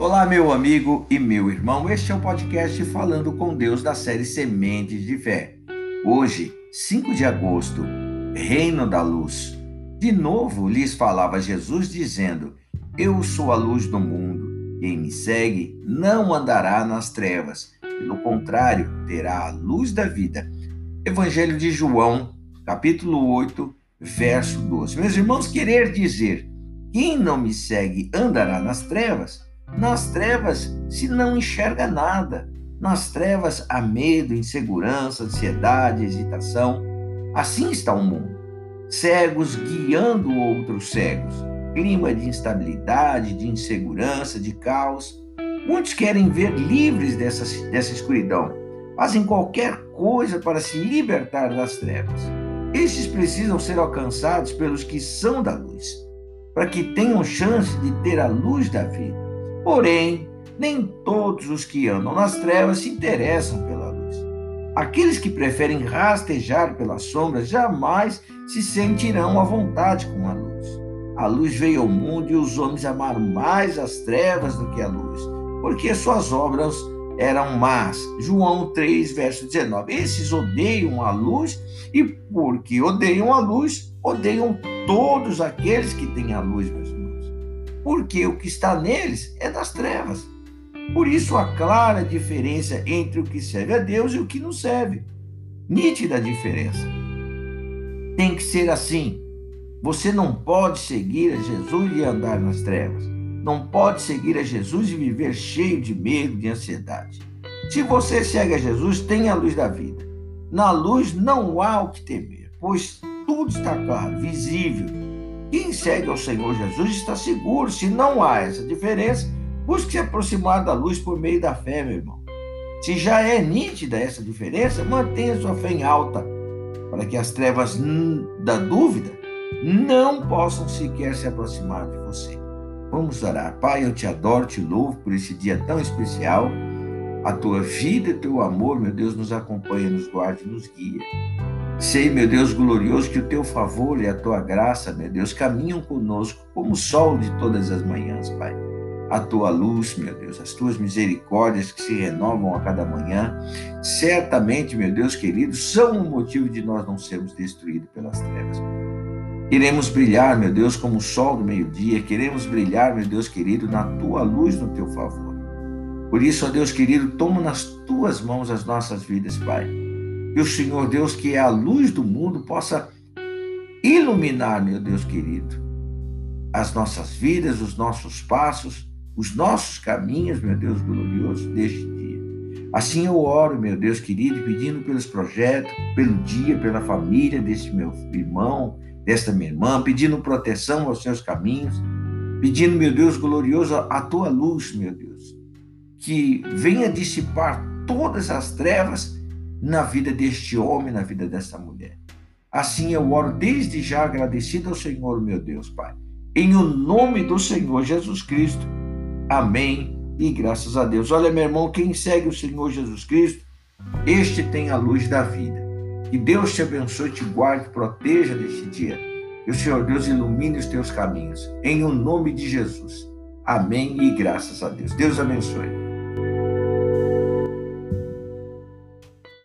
Olá, meu amigo e meu irmão. Este é o podcast Falando com Deus da série Sementes de Fé. Hoje, 5 de agosto, Reino da Luz. De novo lhes falava Jesus, dizendo: Eu sou a luz do mundo. Quem me segue não andará nas trevas. Pelo contrário, terá a luz da vida. Evangelho de João, capítulo 8, verso 12. Meus irmãos, querer dizer: quem não me segue andará nas trevas. Nas trevas se não enxerga nada. Nas trevas há medo, insegurança, ansiedade, hesitação. Assim está o mundo. Cegos guiando outros cegos. Clima de instabilidade, de insegurança, de caos. Muitos querem ver livres dessa, dessa escuridão. Fazem qualquer coisa para se libertar das trevas. Estes precisam ser alcançados pelos que são da luz, para que tenham chance de ter a luz da vida. Porém, nem todos os que andam nas trevas se interessam pela luz. Aqueles que preferem rastejar pelas sombras jamais se sentirão à vontade com a luz. A luz veio ao mundo e os homens amaram mais as trevas do que a luz, porque suas obras eram más. João 3, verso 19. Esses odeiam a luz e porque odeiam a luz, odeiam todos aqueles que têm a luz, meus. Porque o que está neles é das trevas. Por isso a clara diferença entre o que serve a Deus e o que não serve. Nítida a diferença. Tem que ser assim. Você não pode seguir a Jesus e andar nas trevas não pode seguir a Jesus e viver cheio de medo, de ansiedade. Se você segue a Jesus, tem a luz da vida. Na luz não há o que temer, pois tudo está claro, visível. Quem segue ao Senhor Jesus está seguro. Se não há essa diferença, busque se aproximar da luz por meio da fé, meu irmão. Se já é nítida essa diferença, mantenha sua fé em alta, para que as trevas da dúvida não possam sequer se aproximar de você. Vamos orar. Pai, eu te adoro, te louvo por esse dia tão especial. A tua vida e teu amor, meu Deus, nos acompanha, nos guarda e nos guia. Sei, meu Deus glorioso, que o teu favor e a tua graça, meu Deus, caminham conosco como o sol de todas as manhãs, Pai. A tua luz, meu Deus, as tuas misericórdias que se renovam a cada manhã, certamente, meu Deus querido, são o motivo de nós não sermos destruídos pelas trevas. Queremos brilhar, meu Deus, como o sol do meio-dia. Queremos brilhar, meu Deus querido, na tua luz, no teu favor. Por isso, ó Deus querido, toma nas tuas mãos as nossas vidas, Pai. Que o Senhor Deus, que é a luz do mundo, possa iluminar, meu Deus querido, as nossas vidas, os nossos passos, os nossos caminhos, meu Deus glorioso, deste dia. Assim eu oro, meu Deus querido, pedindo pelos projetos, pelo dia, pela família deste meu irmão, desta minha irmã, pedindo proteção aos seus caminhos, pedindo, meu Deus glorioso, a tua luz, meu Deus, que venha dissipar todas as trevas na vida deste homem, na vida desta mulher. Assim eu oro desde já agradecido ao Senhor, meu Deus, Pai. Em o nome do Senhor Jesus Cristo. Amém. E graças a Deus. Olha, meu irmão, quem segue o Senhor Jesus Cristo, este tem a luz da vida. Que Deus te abençoe, te guarde, proteja neste dia. Que o Senhor Deus ilumine os teus caminhos. Em o nome de Jesus. Amém e graças a Deus. Deus abençoe.